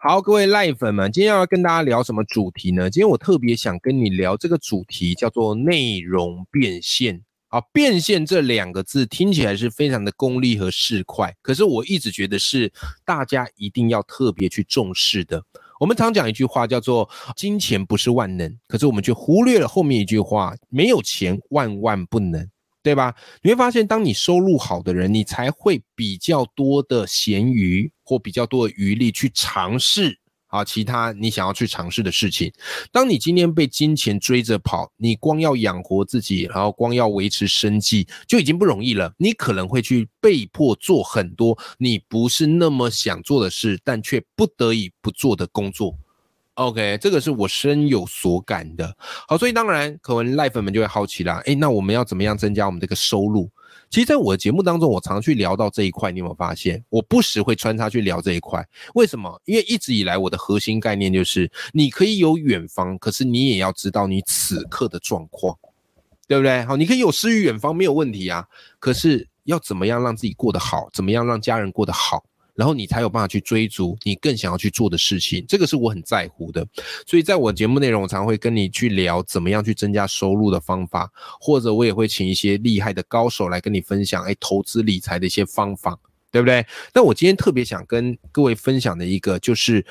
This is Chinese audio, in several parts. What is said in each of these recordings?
好，各位赖粉们，今天要跟大家聊什么主题呢？今天我特别想跟你聊这个主题，叫做内容变现。啊，变现这两个字听起来是非常的功利和市侩，可是我一直觉得是大家一定要特别去重视的。我们常讲一句话叫做“金钱不是万能”，可是我们却忽略了后面一句话：“没有钱万万不能”，对吧？你会发现，当你收入好的人，你才会比较多的闲余或比较多的余力去尝试。啊，其他你想要去尝试的事情，当你今天被金钱追着跑，你光要养活自己，然后光要维持生计就已经不容易了。你可能会去被迫做很多你不是那么想做的事，但却不得已不做的工作。OK，这个是我深有所感的。好，所以当然，可能赖粉们就会好奇啦，诶，那我们要怎么样增加我们这个收入？其实，在我的节目当中，我常去聊到这一块，你有没有发现？我不时会穿插去聊这一块。为什么？因为一直以来我的核心概念就是，你可以有远方，可是你也要知道你此刻的状况，对不对？好，你可以有诗与远方，没有问题啊。可是要怎么样让自己过得好？怎么样让家人过得好？然后你才有办法去追逐你更想要去做的事情，这个是我很在乎的。所以在我节目内容，我常会跟你去聊怎么样去增加收入的方法，或者我也会请一些厉害的高手来跟你分享，哎，投资理财的一些方法，对不对？那我今天特别想跟各位分享的一个就是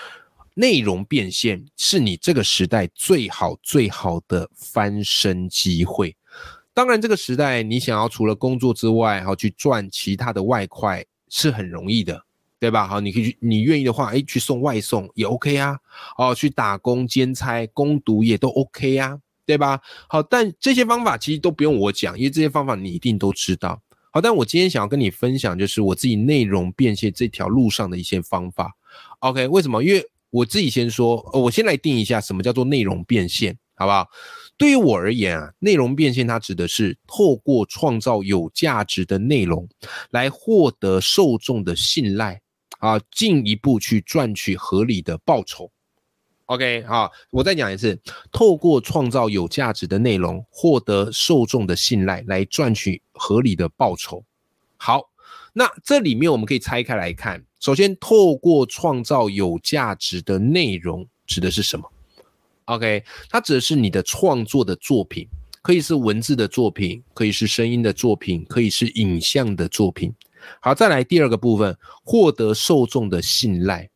内容变现，是你这个时代最好最好的翻身机会。当然，这个时代你想要除了工作之外，还要去赚其他的外快是很容易的。对吧？好，你可以去，你愿意的话，哎，去送外送也 OK 啊。哦，去打工兼差、攻读也都 OK 啊，对吧？好，但这些方法其实都不用我讲，因为这些方法你一定都知道。好，但我今天想要跟你分享，就是我自己内容变现这条路上的一些方法。OK，为什么？因为我自己先说，我先来定一下什么叫做内容变现，好不好？对于我而言啊，内容变现它指的是透过创造有价值的内容，来获得受众的信赖。啊，进一步去赚取合理的报酬。OK，好，我再讲一次，透过创造有价值的内容，获得受众的信赖，来赚取合理的报酬。好，那这里面我们可以拆开来看。首先，透过创造有价值的内容，指的是什么？OK，它指的是你的创作的作品，可以是文字的作品，可以是声音的作品，可以是影像的作品。好，再来第二个部分，获得受众的信赖。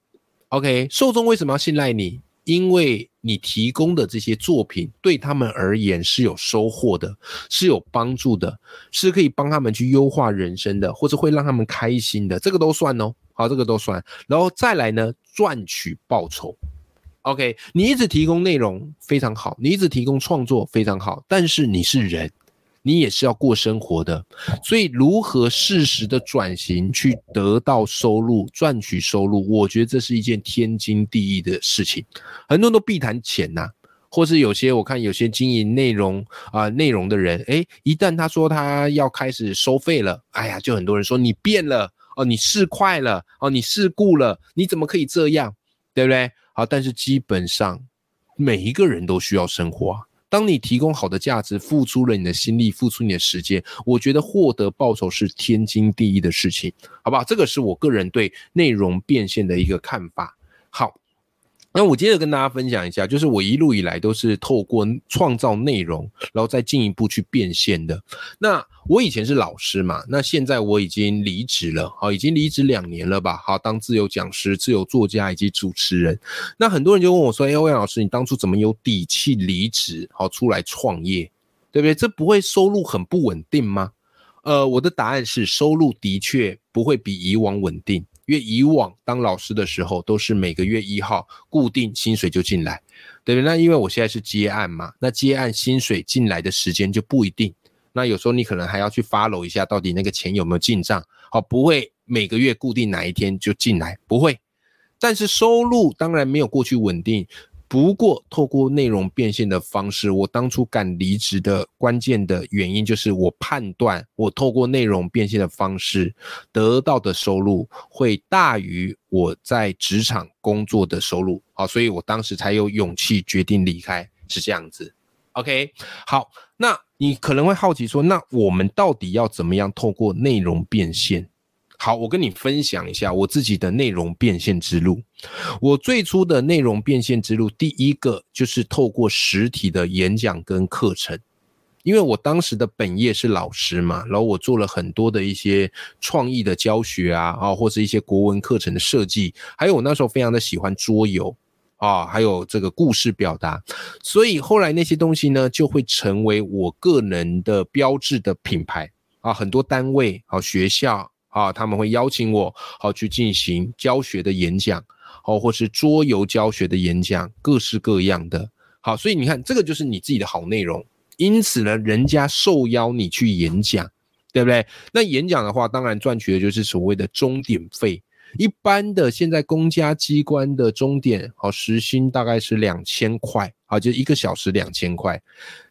OK，受众为什么要信赖你？因为你提供的这些作品对他们而言是有收获的，是有帮助的，是可以帮他们去优化人生的，或者会让他们开心的，这个都算哦。好，这个都算。然后再来呢，赚取报酬。OK，你一直提供内容非常好，你一直提供创作非常好，但是你是人。你也是要过生活的，所以如何适时的转型去得到收入、赚取收入，我觉得这是一件天经地义的事情。很多人都避谈钱呐、或是有些我看有些经营内容啊、内容的人，诶，一旦他说他要开始收费了，哎呀，就很多人说你变了哦，你市侩了哦，你世故了，你怎么可以这样，对不对？好，但是基本上每一个人都需要生活。当你提供好的价值，付出了你的心力，付出你的时间，我觉得获得报酬是天经地义的事情，好不好？这个是我个人对内容变现的一个看法。好，那我接着跟大家分享一下，就是我一路以来都是透过创造内容，然后再进一步去变现的。那我以前是老师嘛，那现在我已经离职了，好，已经离职两年了吧？好，当自由讲师、自由作家以及主持人。那很多人就问我说：“哎，欧阳老师，你当初怎么有底气离职，好出来创业，对不对？这不会收入很不稳定吗？”呃，我的答案是，收入的确不会比以往稳定。因为以往当老师的时候，都是每个月一号固定薪水就进来，对不对？那因为我现在是接案嘛，那接案薪水进来的时间就不一定。那有时候你可能还要去 follow 一下，到底那个钱有没有进账？好，不会每个月固定哪一天就进来，不会。但是收入当然没有过去稳定，不过，透过内容变现的方式，我当初敢离职的关键的原因，就是我判断我透过内容变现的方式得到的收入会大于我在职场工作的收入。好，所以我当时才有勇气决定离开，是这样子。OK，好，那你可能会好奇说，那我们到底要怎么样透过内容变现？好，我跟你分享一下我自己的内容变现之路。我最初的内容变现之路，第一个就是透过实体的演讲跟课程，因为我当时的本业是老师嘛，然后我做了很多的一些创意的教学啊，啊，或是一些国文课程的设计，还有我那时候非常的喜欢桌游啊，还有这个故事表达，所以后来那些东西呢，就会成为我个人的标志的品牌啊，很多单位啊，学校。啊，他们会邀请我，好去进行教学的演讲，好，或是桌游教学的演讲，各式各样的。好，所以你看，这个就是你自己的好内容。因此呢，人家受邀你去演讲，对不对？那演讲的话，当然赚取的就是所谓的钟点费。一般的现在公家机关的钟点，好，时薪大概是两千块，好，就一个小时两千块。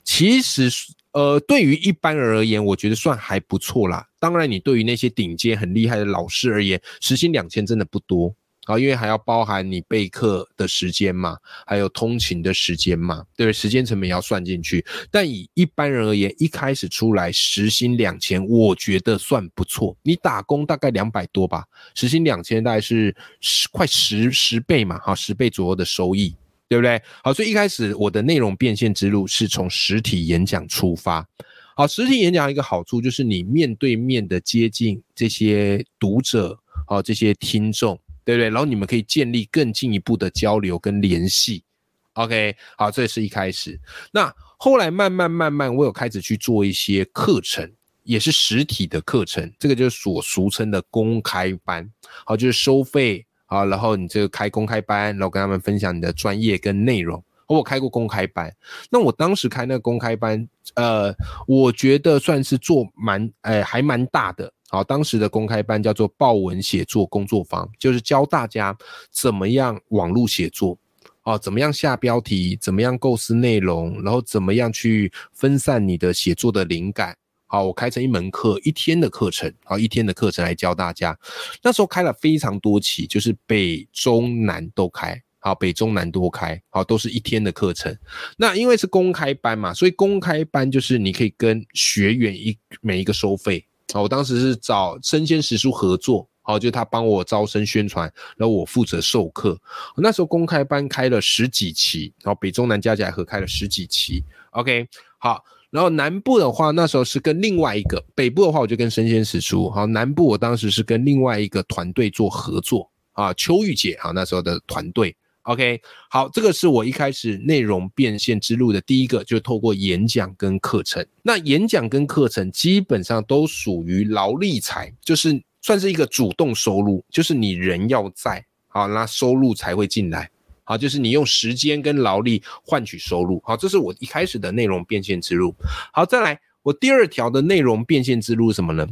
其实。呃，对于一般人而言，我觉得算还不错啦。当然，你对于那些顶尖很厉害的老师而言，时薪两千真的不多啊，因为还要包含你备课的时间嘛，还有通勤的时间嘛，对不对？时间成本要算进去。但以一般人而言，一开始出来时薪两千，我觉得算不错。你打工大概两百多吧，时薪两千大概是十快十十倍嘛，哈，十倍左右的收益。对不对？好，所以一开始我的内容变现之路是从实体演讲出发。好，实体演讲一个好处就是你面对面的接近这些读者，好，这些听众，对不对？然后你们可以建立更进一步的交流跟联系。OK，好，这是一开始。那后来慢慢慢慢，我有开始去做一些课程，也是实体的课程，这个就是所俗称的公开班。好，就是收费。好，然后你这个开公开班，然后跟他们分享你的专业跟内容。我开过公开班，那我当时开那个公开班，呃，我觉得算是做蛮，哎，还蛮大的。好，当时的公开班叫做报文写作工作坊，就是教大家怎么样网络写作，哦，怎么样下标题，怎么样构思内容，然后怎么样去分散你的写作的灵感。好，我开成一门课，一天的课程，好，一天的课程来教大家。那时候开了非常多期，就是北中南都开，好，北中南都开，好，都是一天的课程。那因为是公开班嘛，所以公开班就是你可以跟学员一每一个收费。好，我当时是找生鲜食书合作，好，就他帮我招生宣传，然后我负责授课。那时候公开班开了十几期，然后北中南加起来合开了十几期。OK，好。然后南部的话，那时候是跟另外一个；北部的话，我就跟生鲜史书。好，南部我当时是跟另外一个团队做合作啊，秋玉姐啊，那时候的团队。OK，好，这个是我一开始内容变现之路的第一个，就是透过演讲跟课程。那演讲跟课程基本上都属于劳力财，就是算是一个主动收入，就是你人要在，好，那收入才会进来。啊，就是你用时间跟劳力换取收入。好，这是我一开始的内容变现之路。好，再来，我第二条的内容变现之路是什么呢？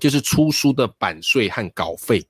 就是出书的版税和稿费。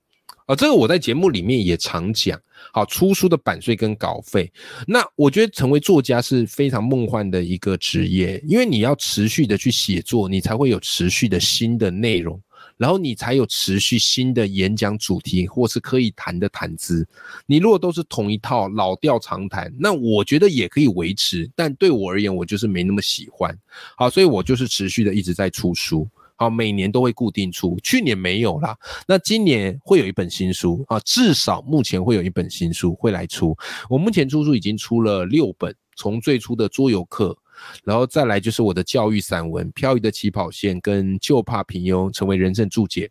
啊，这个我在节目里面也常讲。好，出书的版税跟稿费。那我觉得成为作家是非常梦幻的一个职业，因为你要持续的去写作，你才会有持续的新的内容。然后你才有持续新的演讲主题，或是可以谈的谈资。你如果都是同一套老调常谈，那我觉得也可以维持，但对我而言，我就是没那么喜欢。好，所以我就是持续的一直在出书。好，每年都会固定出，去年没有啦，那今年会有一本新书啊，至少目前会有一本新书会来出。我目前出书已经出了六本，从最初的桌游课。然后再来就是我的教育散文《漂移的起跑线》跟《就怕平庸》成为人生注解，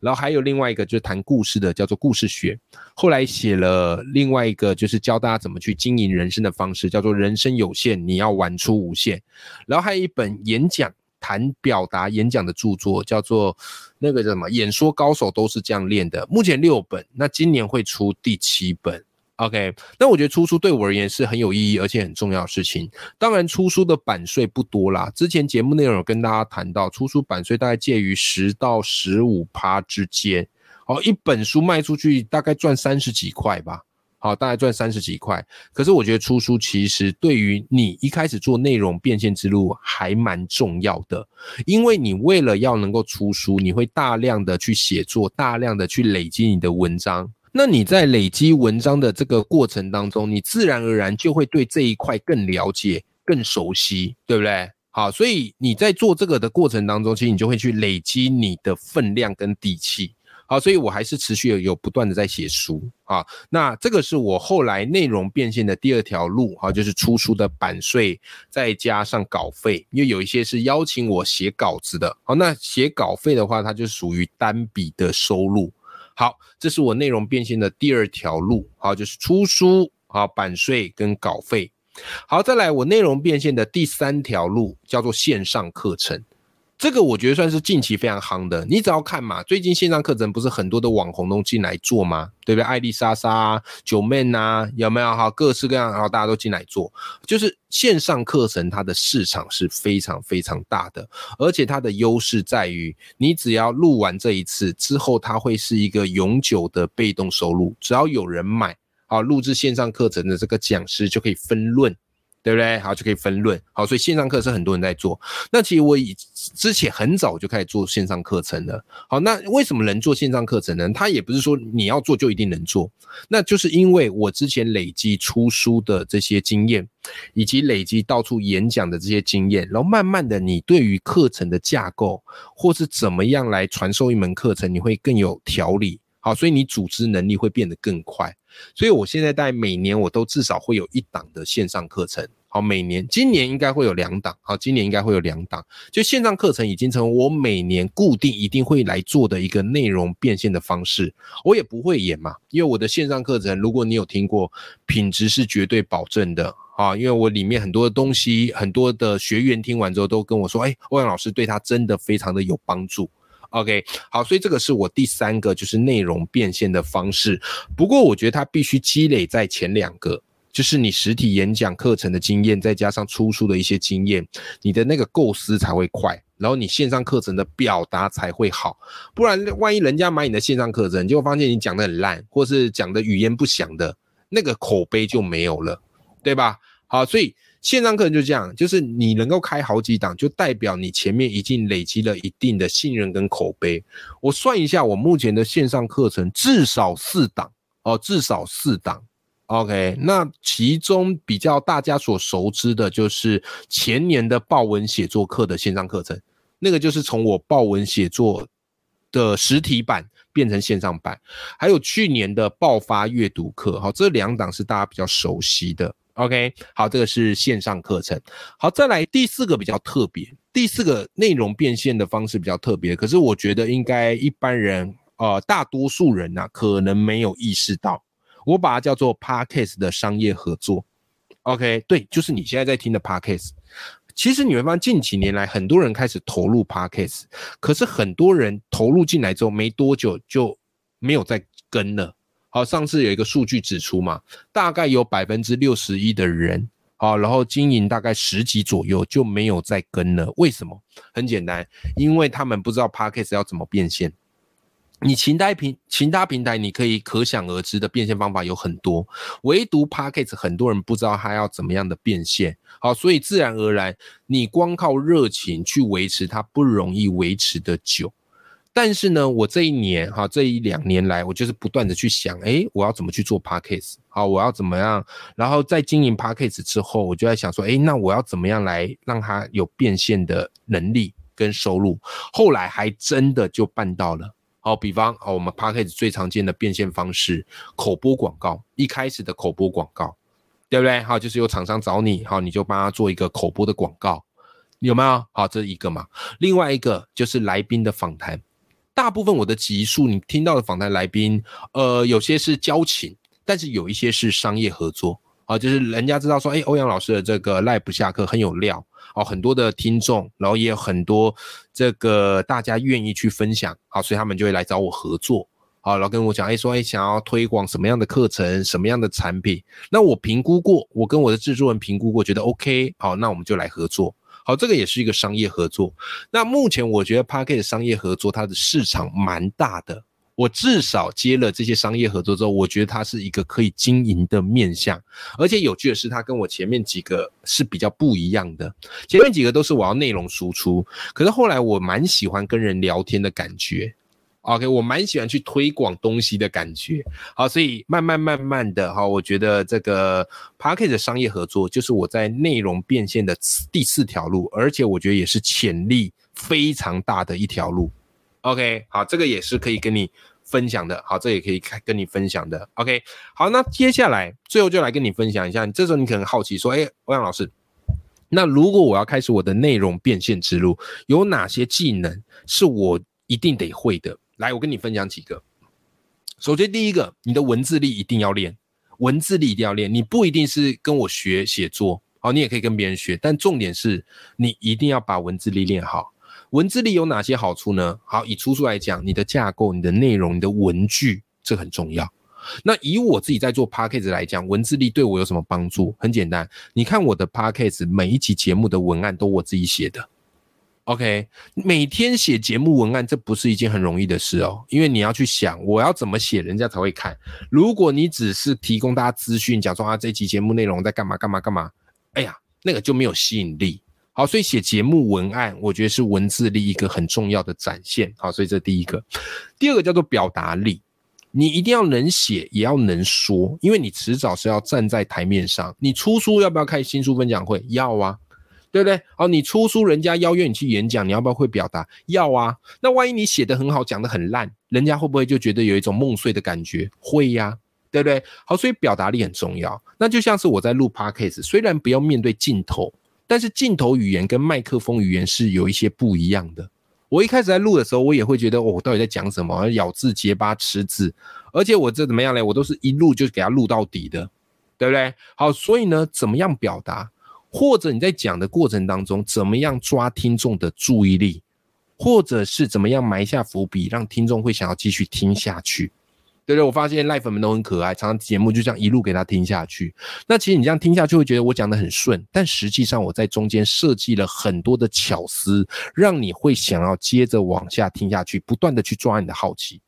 然后还有另外一个就是谈故事的，叫做故事学。后来写了另外一个就是教大家怎么去经营人生的方式，叫做人生有限，你要玩出无限。然后还有一本演讲谈表达演讲的著作，叫做那个叫什么演说高手都是这样练的。目前六本，那今年会出第七本。OK，那我觉得出书对我而言是很有意义而且很重要的事情。当然，出书的版税不多啦。之前节目内容有跟大家谈到，出书版税大概介于十到十五趴之间。好，一本书卖出去大概赚三十几块吧。好，大概赚三十几块。可是我觉得出书其实对于你一开始做内容变现之路还蛮重要的，因为你为了要能够出书，你会大量的去写作，大量的去累积你的文章。那你在累积文章的这个过程当中，你自然而然就会对这一块更了解、更熟悉，对不对？好，所以你在做这个的过程当中，其实你就会去累积你的分量跟底气。好，所以我还是持续有有不断的在写书啊。那这个是我后来内容变现的第二条路哈，就是出书的版税再加上稿费，因为有一些是邀请我写稿子的。好，那写稿费的话，它就属于单笔的收入。好，这是我内容变现的第二条路。好，就是出书好版税跟稿费。好，再来我内容变现的第三条路叫做线上课程，这个我觉得算是近期非常夯的。你只要看嘛，最近线上课程不是很多的网红都进来做吗？对不对？艾丽莎莎、啊九妹呐，有没有哈？各式各样，然后大家都进来做，就是线上课程它的市场是非常非常大的，而且它的优势在于，你只要录完这一次之后，它会是一个永久的被动收入，只要有人买。好，录制线上课程的这个讲师就可以分论，对不对？好，就可以分论。好，所以线上课是很多人在做。那其实我以之前很早就开始做线上课程了。好，那为什么能做线上课程呢？他也不是说你要做就一定能做，那就是因为我之前累积出书的这些经验，以及累积到处演讲的这些经验，然后慢慢的，你对于课程的架构或是怎么样来传授一门课程，你会更有条理。好，所以你组织能力会变得更快。所以我现在在每年我都至少会有一档的线上课程。好，每年今年应该会有两档。好，今年应该会有两档。就线上课程已经成为我每年固定一定会来做的一个内容变现的方式。我也不会演嘛，因为我的线上课程，如果你有听过，品质是绝对保证的啊。因为我里面很多的东西，很多的学员听完之后都跟我说，哎，欧阳老师对他真的非常的有帮助。OK，好，所以这个是我第三个就是内容变现的方式。不过我觉得它必须积累在前两个，就是你实体演讲课程的经验，再加上出书的一些经验，你的那个构思才会快，然后你线上课程的表达才会好。不然万一人家买你的线上课程，就发现你讲的很烂，或是讲的语言不详的，那个口碑就没有了，对吧？好，所以。线上课程就这样，就是你能够开好几档，就代表你前面已经累积了一定的信任跟口碑。我算一下，我目前的线上课程至少四档哦，至少四档。OK，那其中比较大家所熟知的就是前年的报文写作课的线上课程，那个就是从我报文写作的实体版变成线上版，还有去年的爆发阅读课，好，这两档是大家比较熟悉的。OK，好，这个是线上课程。好，再来第四个比较特别，第四个内容变现的方式比较特别。可是我觉得应该一般人，呃，大多数人呐，可能没有意识到。我把它叫做 Podcast 的商业合作。OK，对，就是你现在在听的 Podcast。其实你会发现近几年来，很多人开始投入 Podcast，可是很多人投入进来之后没多久就没有再跟了。好，上次有一个数据指出嘛，大概有百分之六十一的人，好，然后经营大概十几左右就没有再跟了。为什么？很简单，因为他们不知道 p a c k a g e 要怎么变现。你其他平其他平台，你可以可想而知的变现方法有很多，唯独 p a c k a g e 很多人不知道它要怎么样的变现。好，所以自然而然，你光靠热情去维持它，不容易维持的久。但是呢，我这一年哈，这一两年来，我就是不断的去想，哎，我要怎么去做 p a c k a g e 好，我要怎么样？然后在经营 p a c k a g e 之后，我就在想说，哎，那我要怎么样来让它有变现的能力跟收入？后来还真的就办到了。好，比方好，我们 p a c k a g e 最常见的变现方式，口播广告，一开始的口播广告，对不对？好，就是有厂商找你，好，你就帮他做一个口播的广告，有没有？好，这是一个嘛。另外一个就是来宾的访谈。大部分我的集数，你听到的访谈来宾，呃，有些是交情，但是有一些是商业合作。啊，就是人家知道说，哎，欧阳老师的这个赖不下课很有料。哦，很多的听众，然后也有很多这个大家愿意去分享，好，所以他们就会来找我合作，好，然后跟我讲，哎，说，哎，想要推广什么样的课程，什么样的产品，那我评估过，我跟我的制作人评估过，觉得 OK，好，那我们就来合作。好，这个也是一个商业合作。那目前我觉得 p a r k e t 商业合作它的市场蛮大的。我至少接了这些商业合作之后，我觉得它是一个可以经营的面向。而且有趣的是，它跟我前面几个是比较不一样的。前面几个都是我要内容输出，可是后来我蛮喜欢跟人聊天的感觉。OK，我蛮喜欢去推广东西的感觉。好，所以慢慢慢慢的哈，我觉得这个 p a r k e t 的商业合作就是我在内容变现的第四条路，而且我觉得也是潜力非常大的一条路。OK，好，这个也是可以跟你分享的。好，这也可以跟你分享的。OK，好，那接下来最后就来跟你分享一下。这时候你可能好奇说，哎，欧阳老师，那如果我要开始我的内容变现之路，有哪些技能是我一定得会的？来，我跟你分享几个。首先，第一个，你的文字力一定要练，文字力一定要练。你不一定是跟我学写作，好，你也可以跟别人学，但重点是你一定要把文字力练好。文字力有哪些好处呢？好，以出处来讲，你的架构、你的内容、你的文句，这很重要。那以我自己在做 p a c k a g e 来讲，文字力对我有什么帮助？很简单，你看我的 p a c k a g e 每一集节目的文案都我自己写的。OK，每天写节目文案，这不是一件很容易的事哦，因为你要去想我要怎么写，人家才会看。如果你只是提供大家资讯，讲说啊这期节目内容在干嘛干嘛干嘛，哎呀，那个就没有吸引力。好，所以写节目文案，我觉得是文字力一个很重要的展现。好，所以这第一个，第二个叫做表达力，你一定要能写，也要能说，因为你迟早是要站在台面上。你出书要不要开新书分享会？要啊，对不对？哦，你出书，人家邀约你去演讲，你要不要会表达？要啊。那万一你写的很好，讲的很烂，人家会不会就觉得有一种梦碎的感觉？会呀，对不对？好，所以表达力很重要。那就像是我在录 podcast，虽然不要面对镜头。但是镜头语言跟麦克风语言是有一些不一样的。我一开始在录的时候，我也会觉得，哦，我到底在讲什么？咬字结巴、吃字，而且我这怎么样呢？我都是一录就给他录到底的，对不对？好，所以呢，怎么样表达，或者你在讲的过程当中，怎么样抓听众的注意力，或者是怎么样埋下伏笔，让听众会想要继续听下去。对对，我发现赖粉们都很可爱，常常节目就这样一路给他听下去。那其实你这样听下去会觉得我讲的很顺，但实际上我在中间设计了很多的巧思，让你会想要接着往下听下去，不断的去抓你的好奇。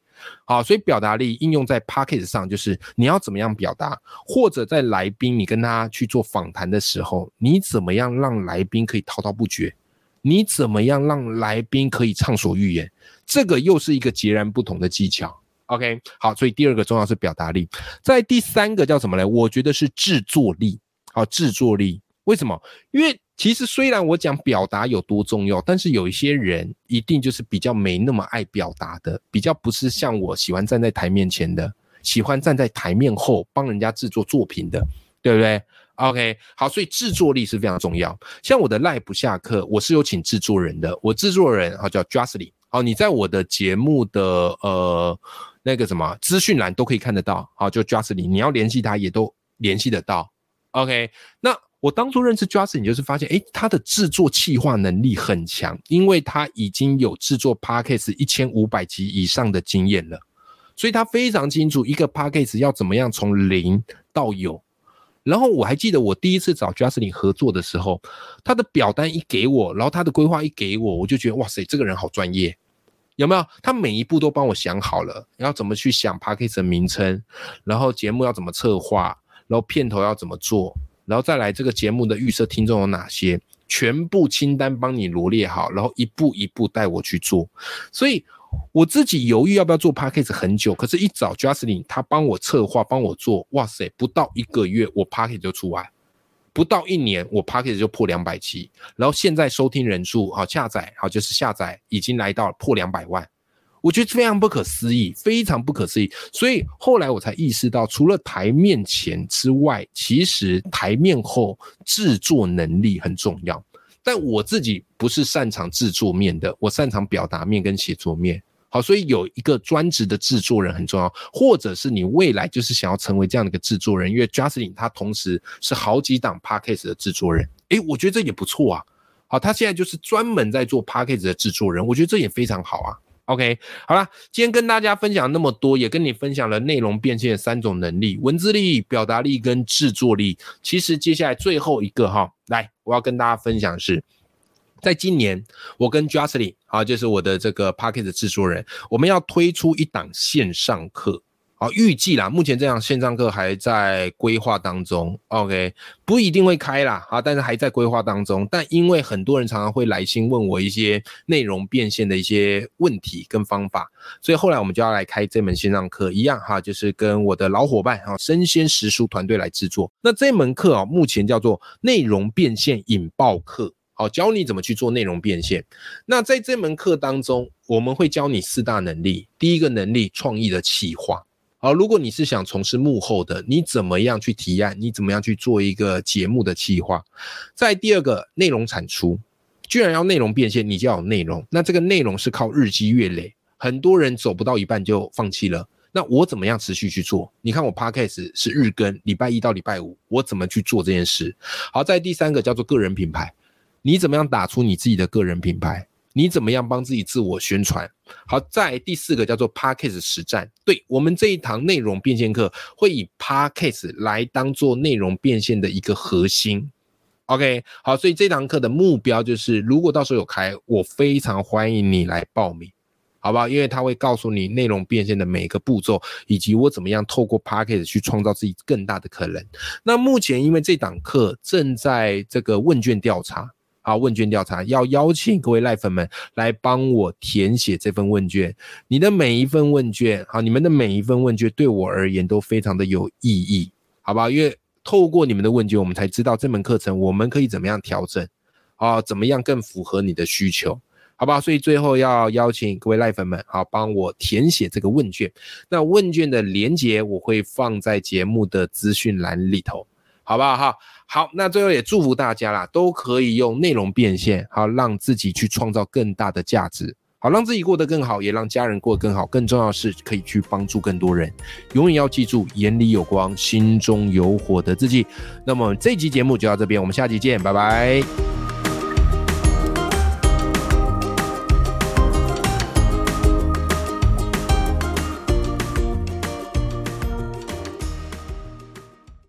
好，所以表达力应用在 p o c k e t 上，就是你要怎么样表达，或者在来宾你跟他去做访谈的时候，你怎么样让来宾可以滔滔不绝？你怎么样让来宾可以畅所欲言？这个又是一个截然不同的技巧。OK，好，所以第二个重要是表达力，在第三个叫什么呢？我觉得是制作力。好，制作力为什么？因为其实虽然我讲表达有多重要，但是有一些人一定就是比较没那么爱表达的，比较不是像我喜欢站在台面前的，喜欢站在台面后帮人家制作作品的，对不对？OK，好，所以制作力是非常重要。像我的赖不下课，我是有请制作人的，我制作人啊叫 Justly。好，你在我的节目的呃。那个什么资讯栏都可以看得到，好，就 Justly，你要联系他也都联系得到。OK，那我当初认识 Justin 就是发现，诶，他的制作企划能力很强，因为他已经有制作 Podcast 一千五百集以上的经验了，所以他非常清楚一个 Podcast 要怎么样从零到有。然后我还记得我第一次找 Justin 合作的时候，他的表单一给我，然后他的规划一给我，我就觉得哇塞，这个人好专业。有没有？他每一步都帮我想好了，要怎么去想 p a c k a g e 的名称，然后节目要怎么策划，然后片头要怎么做，然后再来这个节目的预设听众有哪些，全部清单帮你罗列好，然后一步一步带我去做。所以我自己犹豫要不要做 p a c k a g e 很久，可是一找 Justin，他帮我策划，帮我做，哇塞，不到一个月，我 p a c k a g e 就出完。不到一年，我 p a c k a g e 就破两百期，然后现在收听人数好下载好就是下载已经来到破两百万，我觉得非常不可思议，非常不可思议。所以后来我才意识到，除了台面前之外，其实台面后制作能力很重要。但我自己不是擅长制作面的，我擅长表达面跟写作面。好，所以有一个专职的制作人很重要，或者是你未来就是想要成为这样的一个制作人，因为 Justin 他同时是好几档 Podcast 的制作人，诶，我觉得这也不错啊。好，他现在就是专门在做 Podcast 的制作人，我觉得这也非常好啊。OK，好了，今天跟大家分享那么多，也跟你分享了内容变现的三种能力：文字力、表达力跟制作力。其实接下来最后一个哈，来，我要跟大家分享是。在今年，我跟 Justly 啊，就是我的这个 p a c k e t 制作人，我们要推出一档线上课。啊，预计啦，目前这样线上课还在规划当中，OK，不一定会开啦，啊，但是还在规划当中。但因为很多人常常会来信问我一些内容变现的一些问题跟方法，所以后来我们就要来开这门线上课，一样哈，就是跟我的老伙伴啊生鲜食书团队来制作。那这门课啊，目前叫做内容变现引爆课，好，教你怎么去做内容变现。那在这门课当中，我们会教你四大能力，第一个能力，创意的企划。好，如果你是想从事幕后的，你怎么样去提案？你怎么样去做一个节目的企划？在第二个内容产出，居然要内容变现，你就要有内容。那这个内容是靠日积月累，很多人走不到一半就放弃了。那我怎么样持续去做？你看我 podcast 是日更，礼拜一到礼拜五，我怎么去做这件事？好，在第三个叫做个人品牌，你怎么样打出你自己的个人品牌？你怎么样帮自己自我宣传？好，在第四个叫做 p a c k a g e 实战。对我们这一堂内容变现课，会以 p a c k a g e 来当做内容变现的一个核心。OK，好，所以这堂课的目标就是，如果到时候有开，我非常欢迎你来报名，好不好？因为他会告诉你内容变现的每个步骤，以及我怎么样透过 p a c k a g e 去创造自己更大的可能。那目前因为这堂课正在这个问卷调查。啊，问卷调查要邀请各位赖粉们来帮我填写这份问卷。你的每一份问卷，好，你们的每一份问卷对我而言都非常的有意义，好吧？因为透过你们的问卷，我们才知道这门课程我们可以怎么样调整，啊，怎么样更符合你的需求，好吧？所以最后要邀请各位赖粉们，好，帮我填写这个问卷。那问卷的连接我会放在节目的资讯栏里头。好不好哈？好，那最后也祝福大家啦，都可以用内容变现，好让自己去创造更大的价值，好让自己过得更好，也让家人过得更好。更重要的是，可以去帮助更多人。永远要记住，眼里有光，心中有火的自己。那么这集节目就到这边，我们下期见，拜拜。